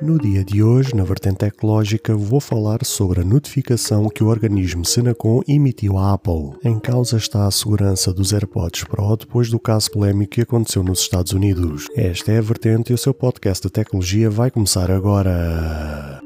No dia de hoje, na vertente tecnológica, vou falar sobre a notificação que o organismo Senacom emitiu à Apple. Em causa está a segurança dos AirPods Pro depois do caso polémico que aconteceu nos Estados Unidos. Esta é a vertente e o seu podcast de tecnologia vai começar agora.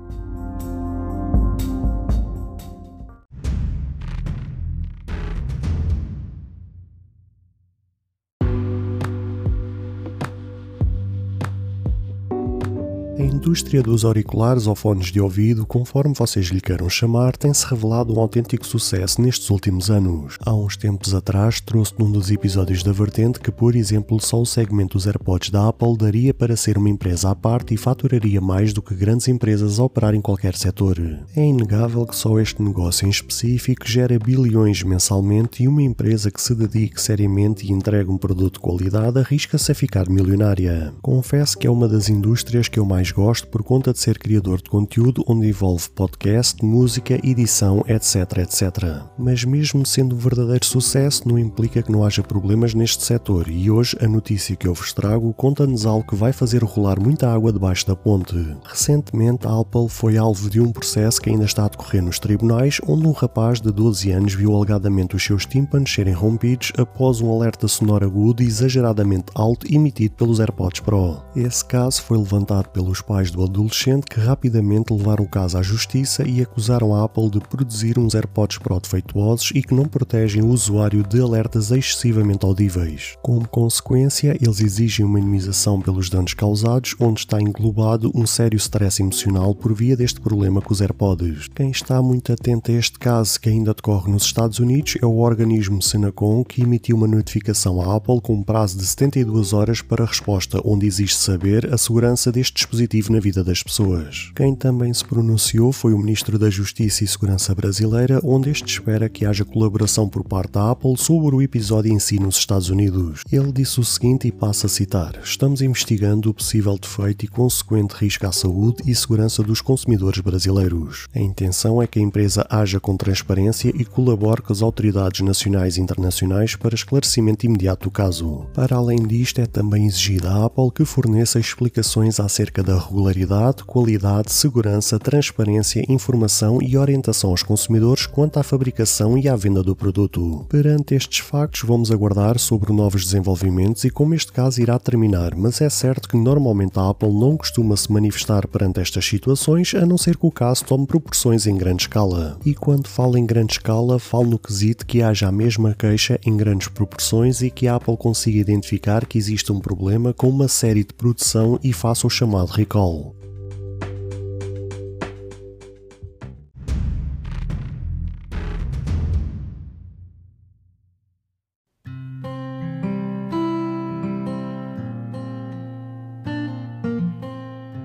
Indústria dos auriculares ou fones de ouvido, conforme vocês lhe queiram chamar, tem-se revelado um autêntico sucesso nestes últimos anos. Há uns tempos atrás trouxe num dos episódios da Vertente que, por exemplo, só o segmento dos AirPods da Apple daria para ser uma empresa à parte e faturaria mais do que grandes empresas a operar em qualquer setor. É inegável que só este negócio em específico gera bilhões mensalmente e uma empresa que se dedique seriamente e entregue um produto de qualidade arrisca-se a ficar milionária. Confesso que é uma das indústrias que eu mais gosto por conta de ser criador de conteúdo onde envolve podcast, música, edição, etc, etc. Mas mesmo sendo um verdadeiro sucesso, não implica que não haja problemas neste setor e hoje a notícia que eu vos trago conta-nos algo que vai fazer rolar muita água debaixo da ponte. Recentemente, a Apple foi alvo de um processo que ainda está a decorrer nos tribunais, onde um rapaz de 12 anos viu alegadamente os seus tímpanos serem rompidos após um alerta sonoro agudo e exageradamente alto emitido pelos AirPods Pro. Esse caso foi levantado pelos pais do adolescente que rapidamente levaram o caso à justiça e acusaram a Apple de produzir uns AirPods Pro defeituosos e que não protegem o usuário de alertas excessivamente audíveis. Como consequência, eles exigem uma indemnização pelos danos causados, onde está englobado um sério stress emocional por via deste problema com os AirPods. Quem está muito atento a este caso que ainda decorre nos Estados Unidos é o organismo Senacom que emitiu uma notificação à Apple com um prazo de 72 horas para resposta, onde exige saber a segurança deste dispositivo na vida das pessoas. Quem também se pronunciou foi o Ministro da Justiça e Segurança brasileira, onde este espera que haja colaboração por parte da Apple sobre o episódio em si nos Estados Unidos. Ele disse o seguinte e passa a citar: Estamos investigando o possível defeito e consequente risco à saúde e segurança dos consumidores brasileiros. A intenção é que a empresa haja com transparência e colabore com as autoridades nacionais e internacionais para esclarecimento imediato do caso. Para além disto, é também exigida à Apple que forneça explicações acerca da regularidade, qualidade, segurança, transparência, informação e orientação aos consumidores quanto à fabricação e à venda do produto. Perante estes factos, vamos aguardar sobre novos desenvolvimentos e como este caso irá terminar, mas é certo que normalmente a Apple não costuma se manifestar perante estas situações, a não ser que o caso tome proporções em grande escala. E quando falo em grande escala, falo no quesito que haja a mesma queixa em grandes proporções e que a Apple consiga identificar que existe um problema com uma série de produção e faça o chamado recall. goal